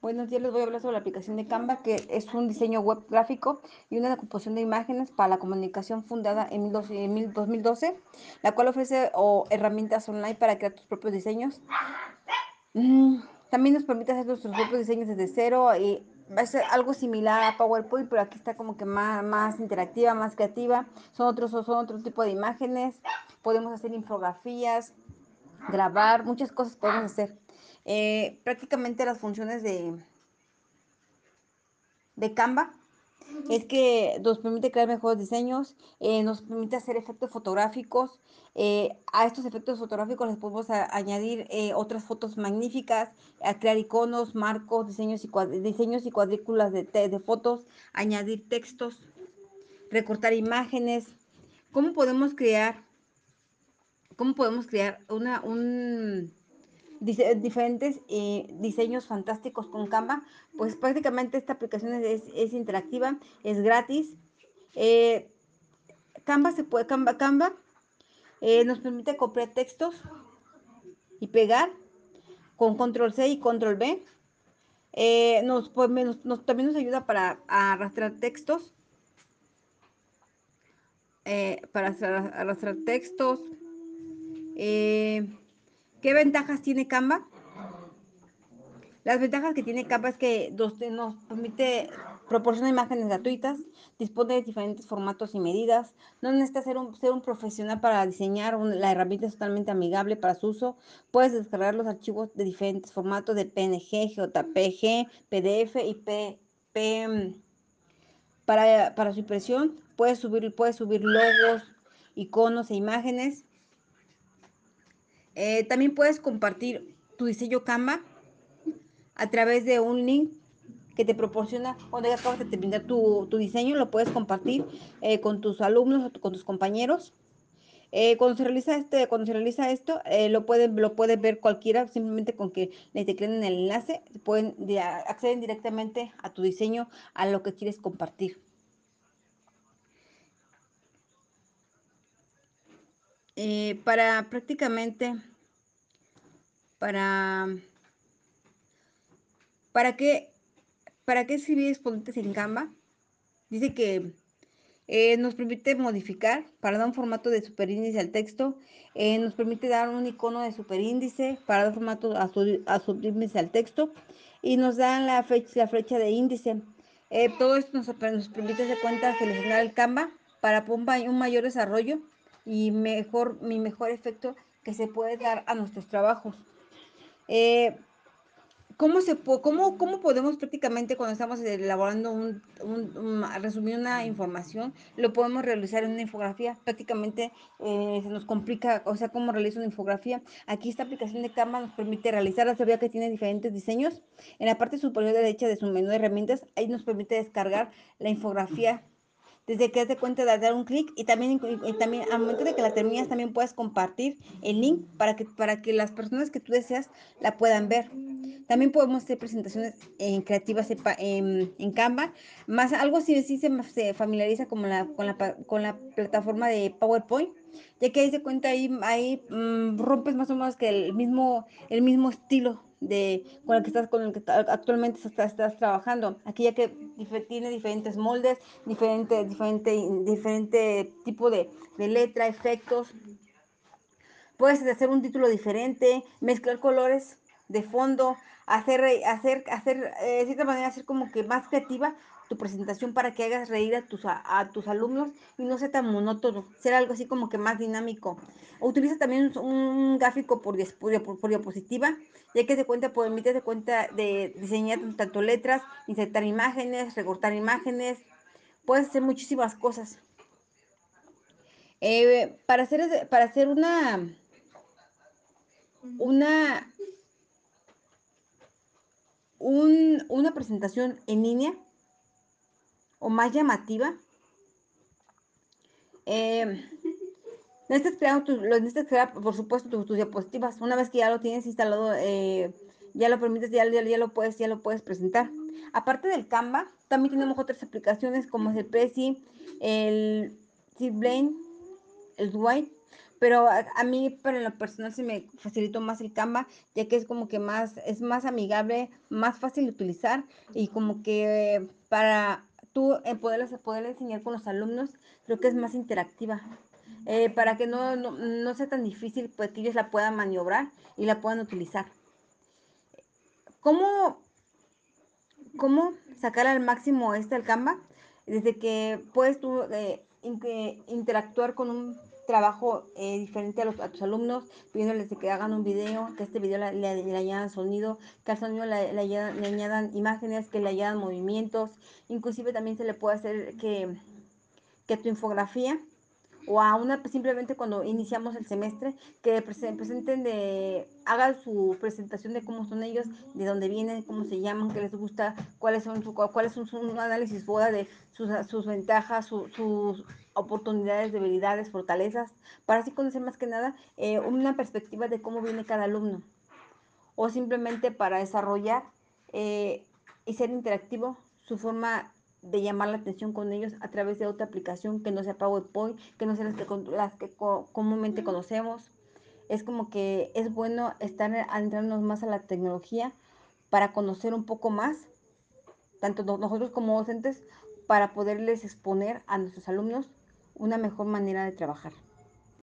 Buenos días, les voy a hablar sobre la aplicación de Canva, que es un diseño web gráfico y una composición de imágenes para la comunicación fundada en 2012, la cual ofrece herramientas online para crear tus propios diseños. Mm, también nos permite hacer nuestros propios diseños desde cero y va a ser algo similar a PowerPoint, pero aquí está como que más, más interactiva, más creativa. Son otros, son otro tipo de imágenes. Podemos hacer infografías, grabar, muchas cosas podemos hacer. Eh, prácticamente las funciones de, de Canva es que nos permite crear mejores diseños, eh, nos permite hacer efectos fotográficos. Eh, a estos efectos fotográficos les podemos añadir otras fotos magníficas, a crear iconos, marcos, diseños y, diseños y cuadrículas de, de, fotos, añadir textos, recortar imágenes. ¿Cómo podemos crear? ¿Cómo podemos crear una, un, diferentes eh, diseños fantásticos con Canva, pues prácticamente esta aplicación es, interactiva, es gratis. Eh, Canva se puede, Canva, Canva eh, nos permite copiar textos y pegar con control C y control B. nos, también nos ayuda para arrastrar textos. para arrastrar textos. ¿Qué ventajas tiene Canva? Las ventajas que tiene Canva es que nos, permite, proporciona imágenes gratuitas, dispone de diferentes formatos y medidas, no necesitas ser un, ser un profesional para diseñar, la herramienta es totalmente amigable para su uso, puedes descargar los archivos de diferentes formatos de PNG, JPG, PDF y P, para, para su impresión, puedes subir, puedes subir logos, iconos e imágenes, eh, también puedes compartir tu diseño Canva a través de un link que te proporciona cuando ya acabas de terminar tu, diseño, lo puedes compartir eh, con tus alumnos o con tus compañeros. Eh, cuando se realiza este, cuando se realiza esto, lo pueden, lo puede ver cualquiera, simplemente con que le tecleen en el enlace, pueden acceden directamente a tu diseño, a lo que quieres compartir. Para prácticamente para, ¿para qué, para qué escribir exponentes en Canva? Dice que eh, nos permite modificar para dar un formato de superíndice al texto, eh, nos permite dar un icono de superíndice para dar formato a, subíndice al texto y nos dan la flecha, la flecha de índice. Eh, todo esto nos, nos permite hacer cuenta seleccionar el Canva para un mayor desarrollo y mejor, mi mejor efecto que se puede dar a nuestros trabajos. Eh, ¿Cómo, se, cómo, ¿Cómo podemos prácticamente cuando estamos elaborando un, un, resumir una información, lo podemos realizar en una infografía? Prácticamente eh, se nos complica, o sea, cómo realizo una infografía. Aquí esta aplicación de Canva nos permite realizarla, se ve que tiene diferentes diseños. En la parte superior derecha de su menú de herramientas, ahí nos permite descargar la infografía desde que te cuenta de dar un clic y también, también al momento de que la terminas también puedes compartir el link para que, para que las personas que tú deseas la puedan ver. También podemos hacer presentaciones en creativas en, en, Canva, más algo así sí se, familiariza como la, con, la, con la plataforma de PowerPoint, ya que ahí se cuenta ahí, ahí mm, rompes más o menos que el mismo, el mismo estilo de con el que estás con el que actualmente estás, estás trabajando. Aquí ya que tiene diferentes moldes diferente diferente diferente tipo de, de letra efectos. Puedes hacer un título diferente mezclar colores de fondo hacer hacer hacer eh, de cierta manera hacer como que más creativa tu presentación para que hagas reír a tus, a, tus alumnos y no sea tan monótono, ser algo así como que más dinámico. Utiliza también un, gráfico por, por, diapositiva, ya que se cuenta, permite de cuenta de diseñar tanto letras, insertar imágenes, recortar imágenes, puedes hacer muchísimas cosas. Eh, para hacer para hacer una una una presentación en línea o más llamativa. Eh, necesitas crear, necesitas crear, por supuesto, tus, diapositivas. Una vez que ya lo tienes instalado, eh, ya lo permites, ya, ya, lo puedes, ya lo puedes presentar. Aparte del Canva, también tenemos otras aplicaciones como es el Prezi, el Seedblane, el White, pero a, a mí, para lo personal, se me facilitó más el Canva, ya que es como que más, es más amigable, más fácil de utilizar y como que para tú en poder, poder enseñar con los alumnos, creo que es más interactiva. Eh, para que no, no, no, sea tan difícil, pues que ellos la puedan maniobrar y la puedan utilizar. ¿Cómo, cómo sacar al máximo este al Canva? Desde que puedes tú eh, interactuar con un trabajo eh, diferente a, los, a, tus alumnos, pidiéndoles que hagan un video, que este video le, le, añadan sonido, que al sonido le, le, añadan, imágenes, que le añadan movimientos, inclusive también se le puede hacer que, que tu infografía o a una simplemente cuando iniciamos el semestre que presenten de hagan su presentación de cómo son ellos, de dónde vienen, cómo se llaman, qué les gusta, cuáles son su cuáles son su, análisis boda de sus, sus ventajas, su, sus oportunidades, debilidades, fortalezas, para así conocer más que nada eh, una perspectiva de cómo viene cada alumno o simplemente para desarrollar eh, y ser interactivo su forma de llamar la atención con ellos a través de otra aplicación que no sea PowerPoint, que no sea las que, las que comúnmente conocemos. Es como que es bueno estar adentrarnos más a la tecnología para conocer un poco más, tanto nosotros como docentes, para poderles exponer a nuestros alumnos una mejor manera de trabajar.